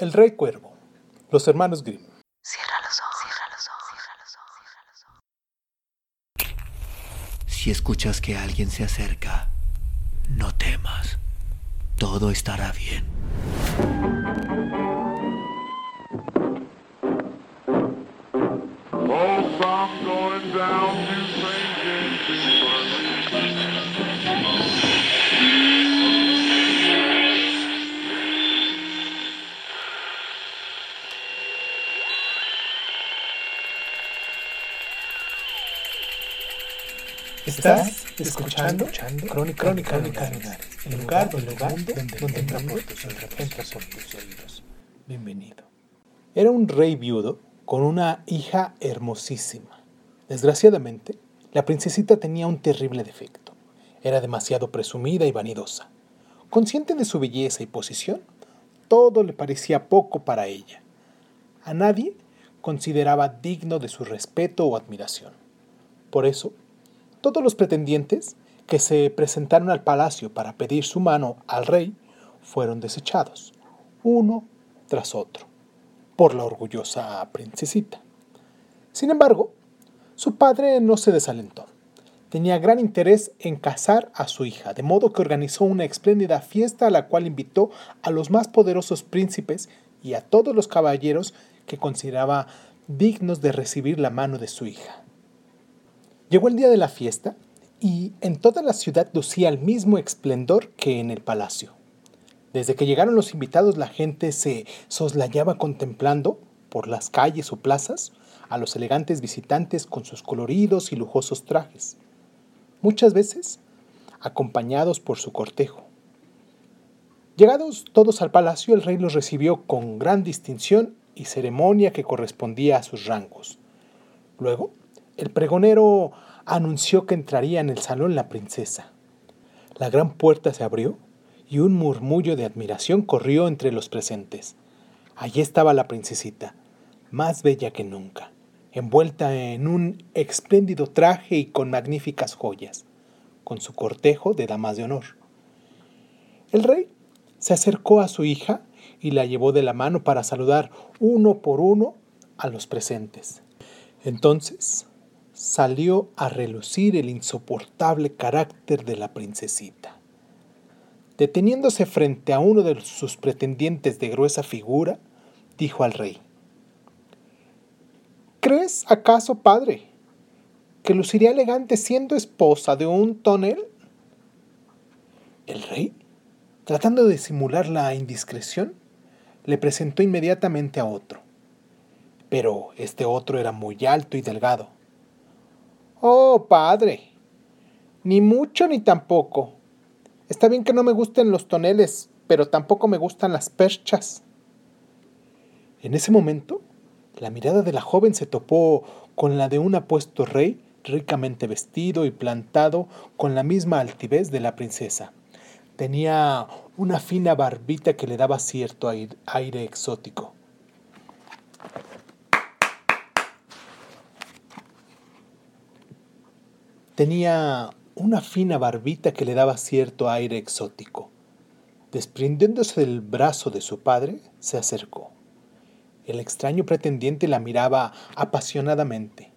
El Rey Cuervo. Los hermanos Grimm. Cierra los ojos, cierra los ojos, cierra los ojos, cierra los ojos. Si escuchas que alguien se acerca, no temas. Todo estará bien. Estás escuchando, Crónica, Crónica, Crónica el lugar, el lugar donde, donde entra por tus, entra por tus oídos. Bienvenido. Era un rey viudo con una hija hermosísima. Desgraciadamente, la princesita tenía un terrible defecto. Era demasiado presumida y vanidosa. Consciente de su belleza y posición, todo le parecía poco para ella. A nadie consideraba digno de su respeto o admiración. Por eso, todos los pretendientes que se presentaron al palacio para pedir su mano al rey fueron desechados, uno tras otro, por la orgullosa princesita. Sin embargo, su padre no se desalentó. Tenía gran interés en casar a su hija, de modo que organizó una espléndida fiesta a la cual invitó a los más poderosos príncipes y a todos los caballeros que consideraba dignos de recibir la mano de su hija. Llegó el día de la fiesta y en toda la ciudad lucía el mismo esplendor que en el palacio. Desde que llegaron los invitados la gente se soslayaba contemplando por las calles o plazas a los elegantes visitantes con sus coloridos y lujosos trajes, muchas veces acompañados por su cortejo. Llegados todos al palacio, el rey los recibió con gran distinción y ceremonia que correspondía a sus rangos. Luego, el pregonero anunció que entraría en el salón la princesa. La gran puerta se abrió y un murmullo de admiración corrió entre los presentes. Allí estaba la princesita, más bella que nunca, envuelta en un espléndido traje y con magníficas joyas, con su cortejo de damas de honor. El rey se acercó a su hija y la llevó de la mano para saludar uno por uno a los presentes. Entonces salió a relucir el insoportable carácter de la princesita. Deteniéndose frente a uno de sus pretendientes de gruesa figura, dijo al rey, ¿Crees acaso, padre, que luciría elegante siendo esposa de un tonel? El rey, tratando de simular la indiscreción, le presentó inmediatamente a otro. Pero este otro era muy alto y delgado Oh, padre. Ni mucho ni tampoco. Está bien que no me gusten los toneles, pero tampoco me gustan las perchas. En ese momento, la mirada de la joven se topó con la de un apuesto rey ricamente vestido y plantado con la misma altivez de la princesa. Tenía una fina barbita que le daba cierto aire exótico. Tenía una fina barbita que le daba cierto aire exótico. Desprendiéndose del brazo de su padre, se acercó. El extraño pretendiente la miraba apasionadamente.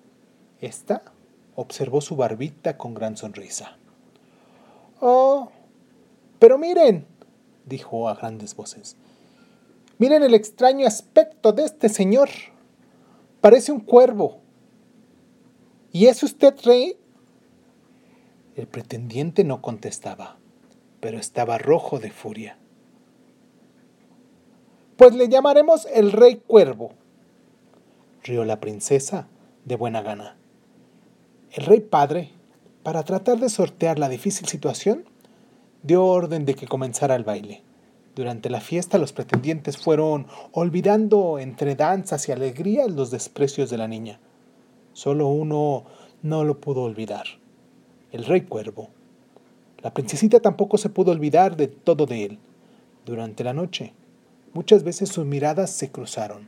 Esta observó su barbita con gran sonrisa. Oh, pero miren, dijo a grandes voces. Miren el extraño aspecto de este señor. Parece un cuervo. ¿Y es usted rey? El pretendiente no contestaba, pero estaba rojo de furia. Pues le llamaremos el rey cuervo, rió la princesa de buena gana. El rey padre, para tratar de sortear la difícil situación, dio orden de que comenzara el baile. Durante la fiesta los pretendientes fueron olvidando entre danzas y alegrías los desprecios de la niña. Solo uno no lo pudo olvidar el rey cuervo. La princesita tampoco se pudo olvidar de todo de él. Durante la noche, muchas veces sus miradas se cruzaron.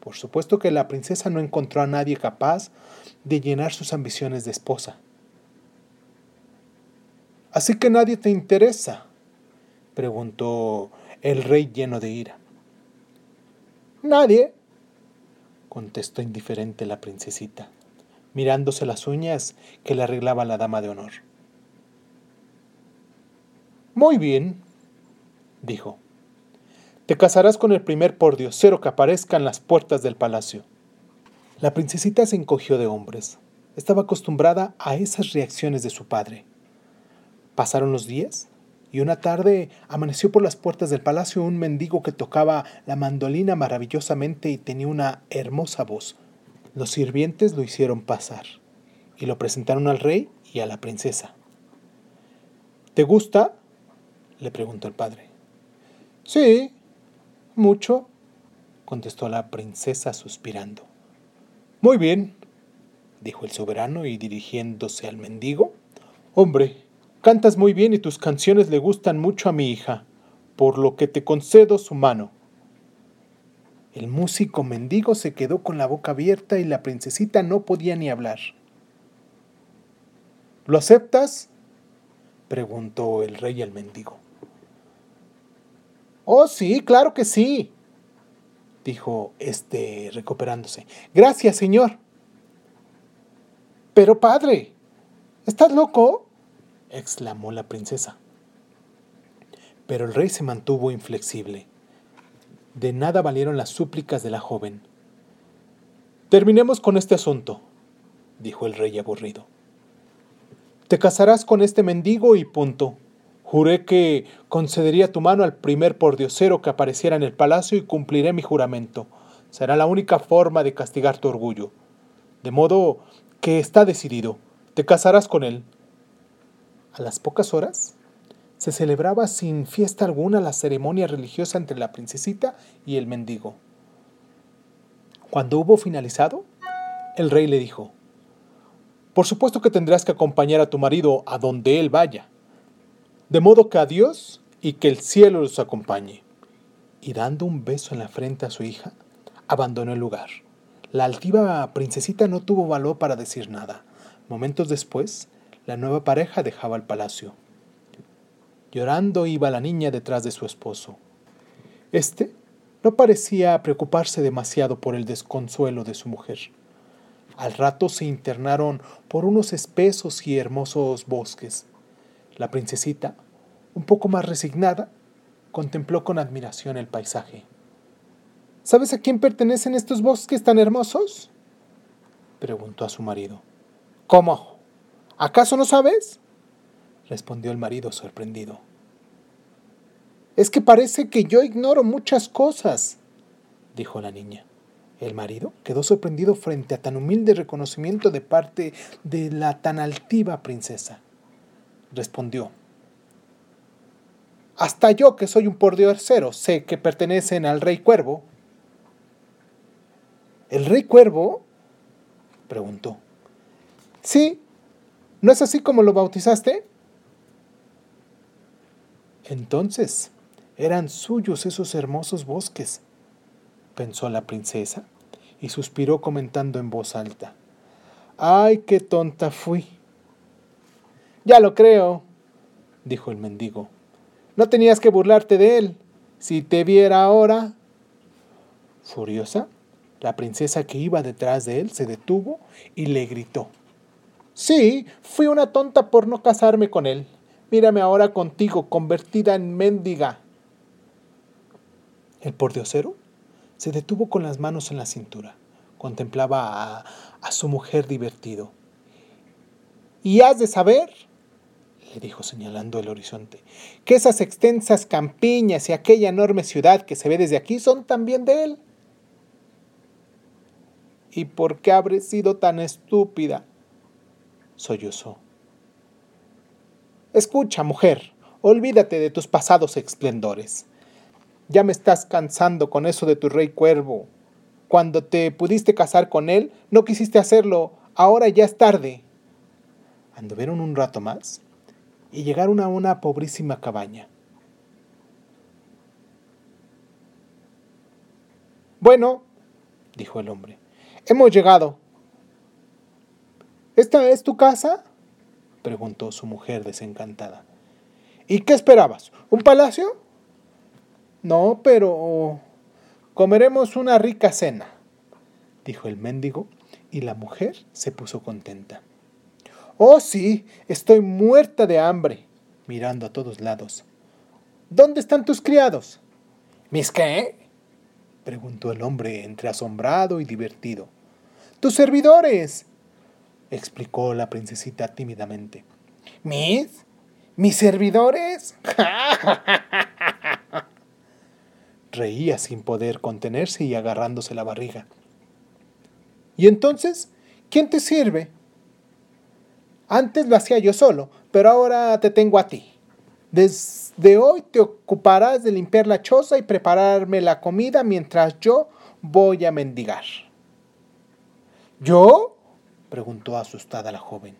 Por supuesto que la princesa no encontró a nadie capaz de llenar sus ambiciones de esposa. ¿Así que nadie te interesa? preguntó el rey lleno de ira. Nadie, contestó indiferente la princesita, mirándose las uñas que le arreglaba la dama de honor. Muy bien, dijo. Te casarás con el primer pordiosero que aparezca en las puertas del palacio. La princesita se encogió de hombres. Estaba acostumbrada a esas reacciones de su padre. Pasaron los días y una tarde amaneció por las puertas del palacio un mendigo que tocaba la mandolina maravillosamente y tenía una hermosa voz. Los sirvientes lo hicieron pasar y lo presentaron al rey y a la princesa. ¿Te gusta? le preguntó el padre. Sí, mucho, contestó la princesa suspirando. Muy bien, dijo el soberano y dirigiéndose al mendigo. Hombre, cantas muy bien y tus canciones le gustan mucho a mi hija, por lo que te concedo su mano. El músico mendigo se quedó con la boca abierta y la princesita no podía ni hablar. ¿Lo aceptas? preguntó el rey al mendigo. Oh, sí, claro que sí, dijo este recuperándose. Gracias, señor. Pero padre, ¿estás loco? exclamó la princesa. Pero el rey se mantuvo inflexible. De nada valieron las súplicas de la joven. Terminemos con este asunto, dijo el rey aburrido. Te casarás con este mendigo y punto. Juré que concedería tu mano al primer pordiosero que apareciera en el palacio y cumpliré mi juramento. Será la única forma de castigar tu orgullo. De modo que está decidido. Te casarás con él. A las pocas horas se celebraba sin fiesta alguna la ceremonia religiosa entre la princesita y el mendigo. Cuando hubo finalizado, el rey le dijo, Por supuesto que tendrás que acompañar a tu marido a donde él vaya de modo que adiós y que el cielo los acompañe. Y dando un beso en la frente a su hija, abandonó el lugar. La altiva princesita no tuvo valor para decir nada. Momentos después, la nueva pareja dejaba el palacio. Llorando iba la niña detrás de su esposo. Este no parecía preocuparse demasiado por el desconsuelo de su mujer. Al rato se internaron por unos espesos y hermosos bosques. La princesita, un poco más resignada, contempló con admiración el paisaje. ¿Sabes a quién pertenecen estos bosques tan hermosos? preguntó a su marido. ¿Cómo? ¿Acaso no sabes? respondió el marido sorprendido. Es que parece que yo ignoro muchas cosas, dijo la niña. El marido quedó sorprendido frente a tan humilde reconocimiento de parte de la tan altiva princesa respondió. Hasta yo, que soy un pordiosero, sé que pertenecen al rey cuervo. ¿El rey cuervo? preguntó. Sí, ¿no es así como lo bautizaste? Entonces, eran suyos esos hermosos bosques, pensó la princesa, y suspiró comentando en voz alta. ¡Ay, qué tonta fui! Ya lo creo, dijo el mendigo. No tenías que burlarte de él. Si te viera ahora. Furiosa, la princesa que iba detrás de él se detuvo y le gritó. Sí, fui una tonta por no casarme con él. Mírame ahora contigo, convertida en mendiga. El pordiosero se detuvo con las manos en la cintura. Contemplaba a, a su mujer divertido. Y has de saber, dijo señalando el horizonte, que esas extensas campiñas y aquella enorme ciudad que se ve desde aquí son también de él. ¿Y por qué habré sido tan estúpida? sollozó. Escucha, mujer, olvídate de tus pasados esplendores. Ya me estás cansando con eso de tu rey cuervo. Cuando te pudiste casar con él, no quisiste hacerlo, ahora ya es tarde. Anduvieron un rato más y llegaron a una pobrísima cabaña. Bueno, dijo el hombre, hemos llegado. ¿Esta es tu casa? preguntó su mujer desencantada. ¿Y qué esperabas? ¿Un palacio? No, pero... comeremos una rica cena, dijo el mendigo, y la mujer se puso contenta. Oh, sí, estoy muerta de hambre, mirando a todos lados. ¿Dónde están tus criados? ¿Mis qué? preguntó el hombre entre asombrado y divertido. ¡Tus servidores! explicó la princesita tímidamente. ¿Mis? ¿Mis servidores? Reía sin poder contenerse y agarrándose la barriga. ¿Y entonces? ¿Quién te sirve? Antes lo hacía yo solo, pero ahora te tengo a ti. Desde hoy te ocuparás de limpiar la choza y prepararme la comida mientras yo voy a mendigar. ¿Yo? preguntó asustada la joven.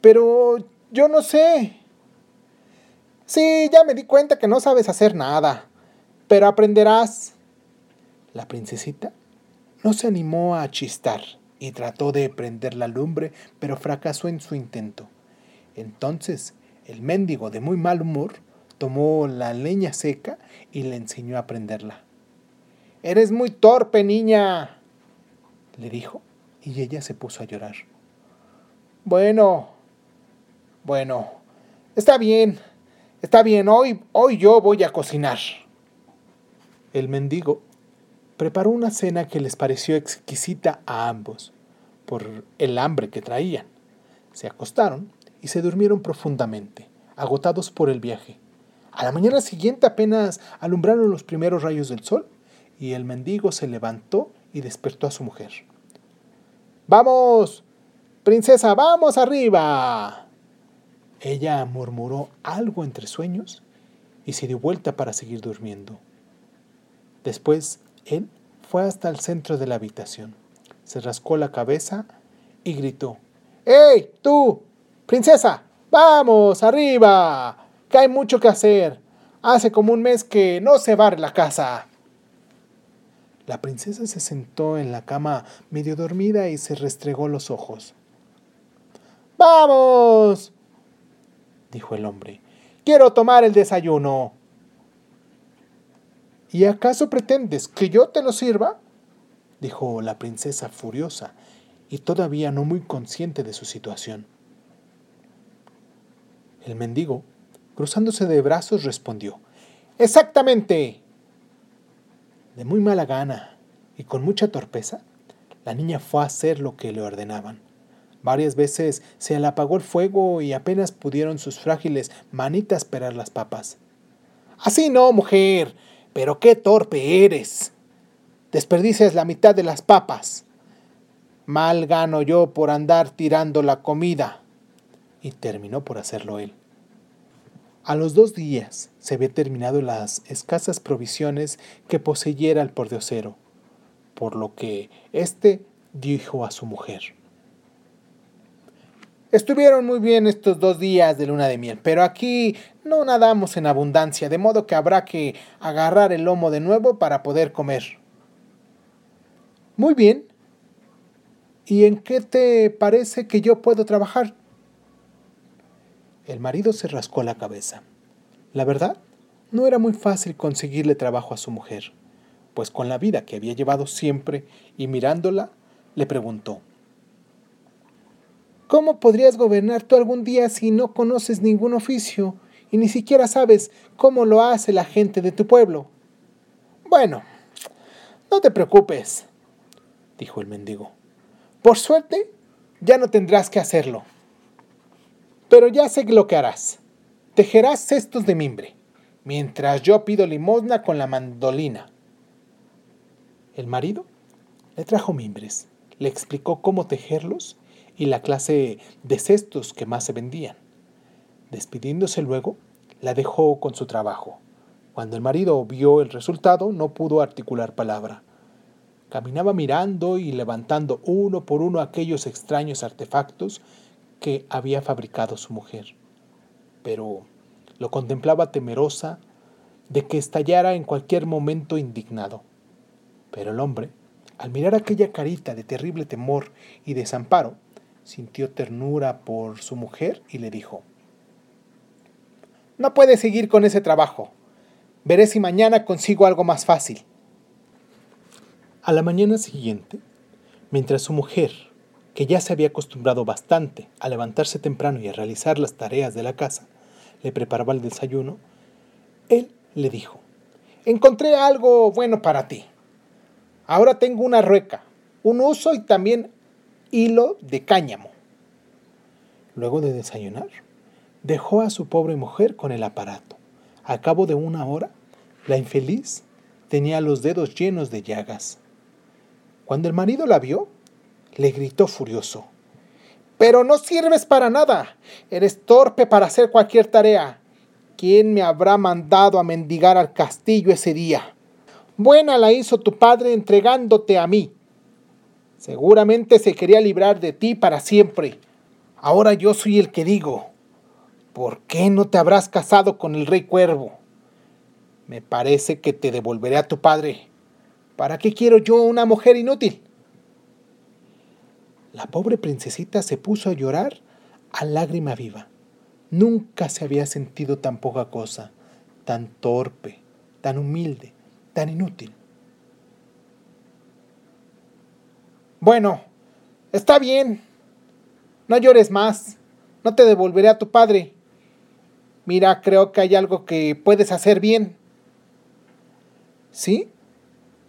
Pero yo no sé. Sí, ya me di cuenta que no sabes hacer nada, pero aprenderás. La princesita no se animó a chistar y trató de prender la lumbre, pero fracasó en su intento. Entonces el mendigo, de muy mal humor, tomó la leña seca y le enseñó a prenderla. Eres muy torpe, niña, le dijo, y ella se puso a llorar. Bueno, bueno, está bien, está bien, hoy, hoy yo voy a cocinar. El mendigo preparó una cena que les pareció exquisita a ambos, por el hambre que traían. Se acostaron y se durmieron profundamente, agotados por el viaje. A la mañana siguiente apenas alumbraron los primeros rayos del sol y el mendigo se levantó y despertó a su mujer. ¡Vamos! Princesa, vamos arriba. Ella murmuró algo entre sueños y se dio vuelta para seguir durmiendo. Después, él fue hasta el centro de la habitación, se rascó la cabeza y gritó, ¡Ey, tú! Princesa, vamos, arriba, que hay mucho que hacer. Hace como un mes que no se barre la casa. La princesa se sentó en la cama medio dormida y se restregó los ojos. ¡Vamos! dijo el hombre. Quiero tomar el desayuno. ¿Y acaso pretendes que yo te lo sirva? dijo la princesa furiosa y todavía no muy consciente de su situación. El mendigo, cruzándose de brazos, respondió, Exactamente. De muy mala gana y con mucha torpeza, la niña fue a hacer lo que le ordenaban. Varias veces se le apagó el fuego y apenas pudieron sus frágiles manitas perar las papas. Así no, mujer, pero qué torpe eres. Desperdicias la mitad de las papas. Mal gano yo por andar tirando la comida y terminó por hacerlo él. A los dos días se había terminado las escasas provisiones que poseyera el pordiosero, por lo que éste dijo a su mujer. Estuvieron muy bien estos dos días de luna de miel, pero aquí no nadamos en abundancia, de modo que habrá que agarrar el lomo de nuevo para poder comer. Muy bien. ¿Y en qué te parece que yo puedo trabajar? El marido se rascó la cabeza. La verdad, no era muy fácil conseguirle trabajo a su mujer, pues con la vida que había llevado siempre y mirándola, le preguntó, ¿Cómo podrías gobernar tú algún día si no conoces ningún oficio y ni siquiera sabes cómo lo hace la gente de tu pueblo? Bueno, no te preocupes, dijo el mendigo. Por suerte, ya no tendrás que hacerlo. Pero ya sé lo que harás. Tejerás cestos de mimbre, mientras yo pido limosna con la mandolina. El marido le trajo mimbres, le explicó cómo tejerlos y la clase de cestos que más se vendían. Despidiéndose luego, la dejó con su trabajo. Cuando el marido vio el resultado, no pudo articular palabra. Caminaba mirando y levantando uno por uno aquellos extraños artefactos que había fabricado su mujer. Pero lo contemplaba temerosa de que estallara en cualquier momento indignado. Pero el hombre, al mirar aquella carita de terrible temor y desamparo, sintió ternura por su mujer y le dijo, No puedes seguir con ese trabajo. Veré si mañana consigo algo más fácil. A la mañana siguiente, mientras su mujer, que ya se había acostumbrado bastante a levantarse temprano y a realizar las tareas de la casa, le preparaba el desayuno, él le dijo, Encontré algo bueno para ti. Ahora tengo una rueca, un uso y también hilo de cáñamo. Luego de desayunar, dejó a su pobre mujer con el aparato. A cabo de una hora, la infeliz tenía los dedos llenos de llagas. Cuando el marido la vio, le gritó furioso. Pero no sirves para nada. Eres torpe para hacer cualquier tarea. ¿Quién me habrá mandado a mendigar al castillo ese día? Buena la hizo tu padre entregándote a mí. Seguramente se quería librar de ti para siempre. Ahora yo soy el que digo, ¿por qué no te habrás casado con el rey cuervo? Me parece que te devolveré a tu padre. ¿Para qué quiero yo una mujer inútil? La pobre princesita se puso a llorar a lágrima viva. Nunca se había sentido tan poca cosa, tan torpe, tan humilde, tan inútil. Bueno, está bien. No llores más. No te devolveré a tu padre. Mira, creo que hay algo que puedes hacer bien. ¿Sí?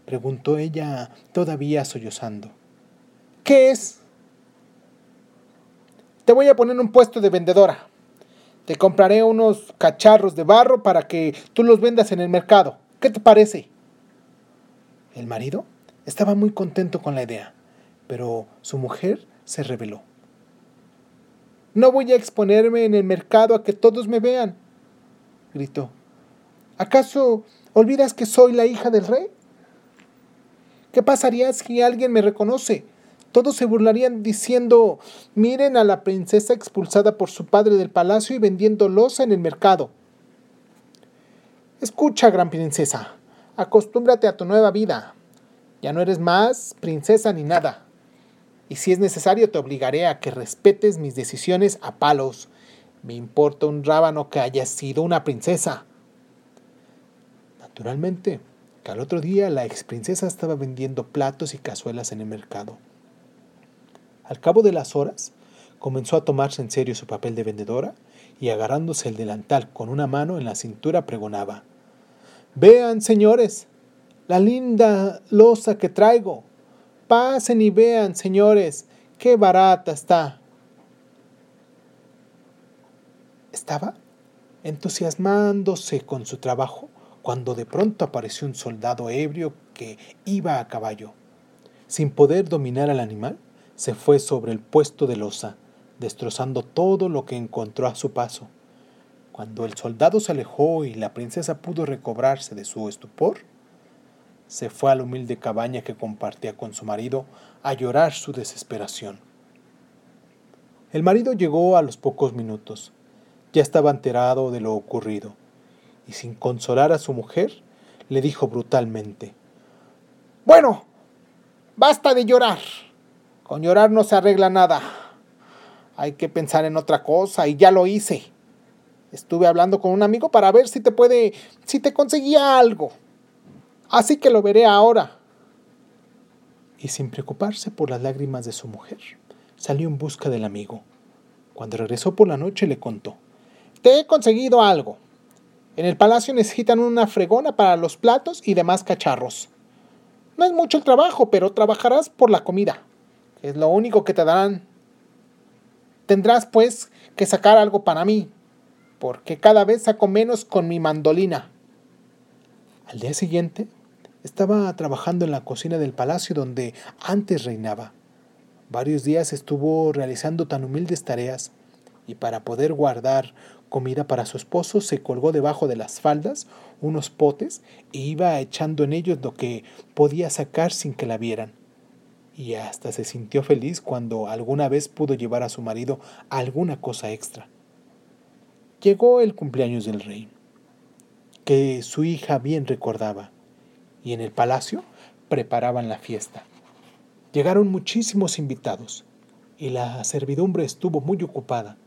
preguntó ella todavía sollozando. ¿Qué es? Te voy a poner un puesto de vendedora. Te compraré unos cacharros de barro para que tú los vendas en el mercado. ¿Qué te parece? El marido estaba muy contento con la idea, pero su mujer se rebeló. No voy a exponerme en el mercado a que todos me vean, gritó. ¿Acaso olvidas que soy la hija del rey? ¿Qué pasaría si alguien me reconoce? Todos se burlarían diciendo, miren a la princesa expulsada por su padre del palacio y vendiendo losa en el mercado. Escucha, gran princesa, acostúmbrate a tu nueva vida. Ya no eres más princesa ni nada. Y si es necesario te obligaré a que respetes mis decisiones a palos. Me importa un rábano que hayas sido una princesa. Naturalmente, que al otro día la ex princesa estaba vendiendo platos y cazuelas en el mercado. Al cabo de las horas, comenzó a tomarse en serio su papel de vendedora y agarrándose el delantal con una mano en la cintura pregonaba. Vean, señores, la linda losa que traigo. Pasen y vean, señores, qué barata está. Estaba entusiasmándose con su trabajo cuando de pronto apareció un soldado ebrio que iba a caballo. Sin poder dominar al animal, se fue sobre el puesto de losa, destrozando todo lo que encontró a su paso. Cuando el soldado se alejó y la princesa pudo recobrarse de su estupor, se fue a la humilde cabaña que compartía con su marido a llorar su desesperación. El marido llegó a los pocos minutos. Ya estaba enterado de lo ocurrido, y sin consolar a su mujer, le dijo brutalmente, Bueno, basta de llorar. Con llorar no se arregla nada. Hay que pensar en otra cosa y ya lo hice. Estuve hablando con un amigo para ver si te puede, si te conseguía algo. Así que lo veré ahora. Y sin preocuparse por las lágrimas de su mujer, salió en busca del amigo. Cuando regresó por la noche le contó. Te he conseguido algo. En el palacio necesitan una fregona para los platos y demás cacharros. No es mucho el trabajo, pero trabajarás por la comida. Es lo único que te darán. Tendrás, pues, que sacar algo para mí, porque cada vez saco menos con mi mandolina. Al día siguiente, estaba trabajando en la cocina del palacio donde antes reinaba. Varios días estuvo realizando tan humildes tareas y para poder guardar comida para su esposo se colgó debajo de las faldas unos potes e iba echando en ellos lo que podía sacar sin que la vieran y hasta se sintió feliz cuando alguna vez pudo llevar a su marido alguna cosa extra. Llegó el cumpleaños del rey, que su hija bien recordaba, y en el palacio preparaban la fiesta. Llegaron muchísimos invitados, y la servidumbre estuvo muy ocupada.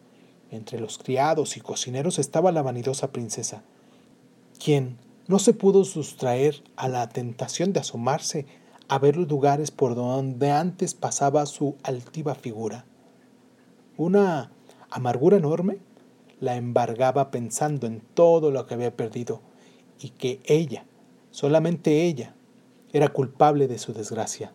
Entre los criados y cocineros estaba la vanidosa princesa, quien no se pudo sustraer a la tentación de asomarse a ver los lugares por donde antes pasaba su altiva figura. Una amargura enorme la embargaba pensando en todo lo que había perdido y que ella, solamente ella, era culpable de su desgracia.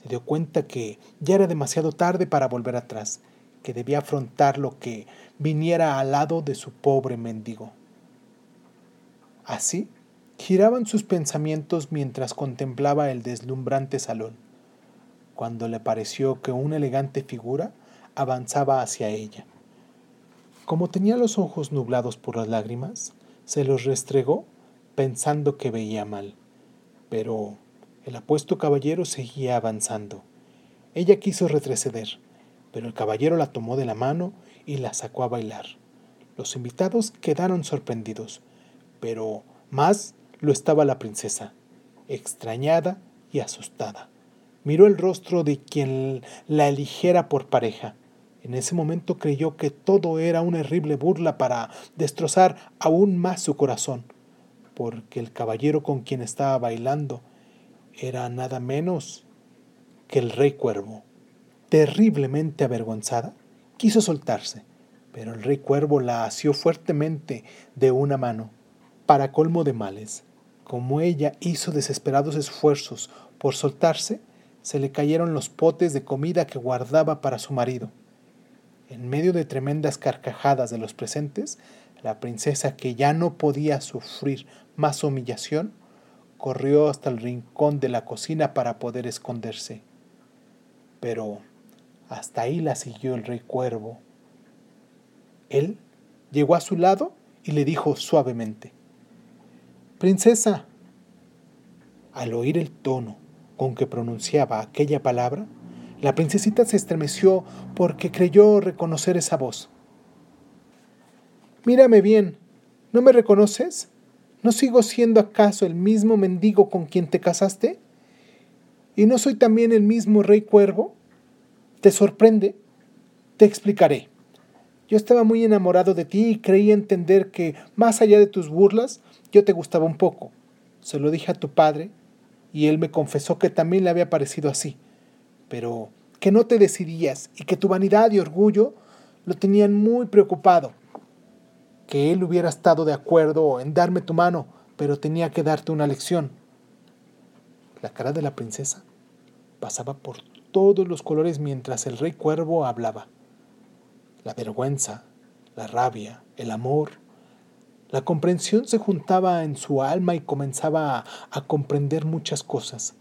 Se dio cuenta que ya era demasiado tarde para volver atrás, que debía afrontar lo que viniera al lado de su pobre mendigo. Así giraban sus pensamientos mientras contemplaba el deslumbrante salón, cuando le pareció que una elegante figura avanzaba hacia ella. Como tenía los ojos nublados por las lágrimas, se los restregó pensando que veía mal. Pero el apuesto caballero seguía avanzando. Ella quiso retroceder, pero el caballero la tomó de la mano y la sacó a bailar. Los invitados quedaron sorprendidos, pero más lo estaba la princesa, extrañada y asustada. Miró el rostro de quien la eligiera por pareja. En ese momento creyó que todo era una horrible burla para destrozar aún más su corazón, porque el caballero con quien estaba bailando era nada menos que el rey cuervo. Terriblemente avergonzada, quiso soltarse, pero el rey cuervo la asió fuertemente de una mano, para colmo de males. Como ella hizo desesperados esfuerzos por soltarse, se le cayeron los potes de comida que guardaba para su marido. En medio de tremendas carcajadas de los presentes, la princesa, que ya no podía sufrir más humillación, corrió hasta el rincón de la cocina para poder esconderse. Pero hasta ahí la siguió el rey cuervo. Él llegó a su lado y le dijo suavemente, Princesa. Al oír el tono con que pronunciaba aquella palabra, la princesita se estremeció porque creyó reconocer esa voz. Mírame bien, ¿no me reconoces? ¿No sigo siendo acaso el mismo mendigo con quien te casaste? ¿Y no soy también el mismo rey cuervo? ¿Te sorprende? Te explicaré. Yo estaba muy enamorado de ti y creí entender que, más allá de tus burlas, yo te gustaba un poco. Se lo dije a tu padre y él me confesó que también le había parecido así, pero que no te decidías y que tu vanidad y orgullo lo tenían muy preocupado. Que él hubiera estado de acuerdo en darme tu mano, pero tenía que darte una lección. La cara de la princesa pasaba por todos los colores mientras el rey cuervo hablaba. La vergüenza, la rabia, el amor, la comprensión se juntaba en su alma y comenzaba a, comprender muchas cosas.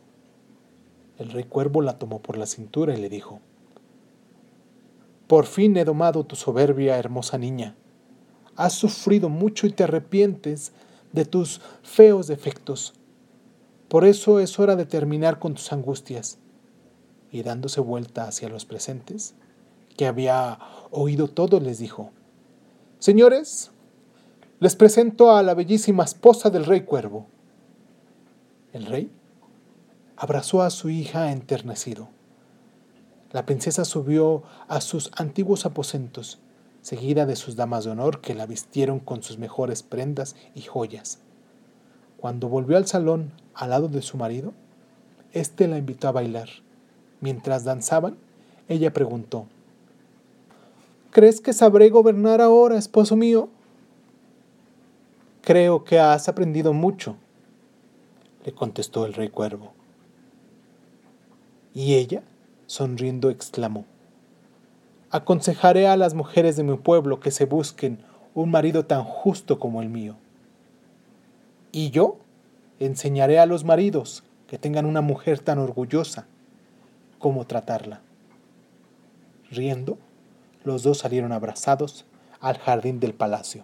El rey cuervo la tomó por la cintura y le dijo, Por fin he domado tu soberbia, hermosa niña. Has sufrido mucho y te arrepientes de tus feos defectos. Por eso es hora de terminar con tus angustias. Y dándose vuelta hacia los presentes, que había oído todo, les dijo, Señores, les presento a la bellísima esposa del rey cuervo. El rey abrazó a su hija enternecido. La princesa subió a sus antiguos aposentos, seguida de sus damas de honor que la vistieron con sus mejores prendas y joyas. Cuando volvió al salón al lado de su marido, éste la invitó a bailar. Mientras danzaban, ella preguntó, ¿Crees que sabré gobernar ahora, esposo mío? Creo que has aprendido mucho, le contestó el rey cuervo. Y ella, sonriendo, exclamó, Aconsejaré a las mujeres de mi pueblo que se busquen un marido tan justo como el mío. Y yo enseñaré a los maridos que tengan una mujer tan orgullosa cómo tratarla. Riendo, los dos salieron abrazados al jardín del palacio.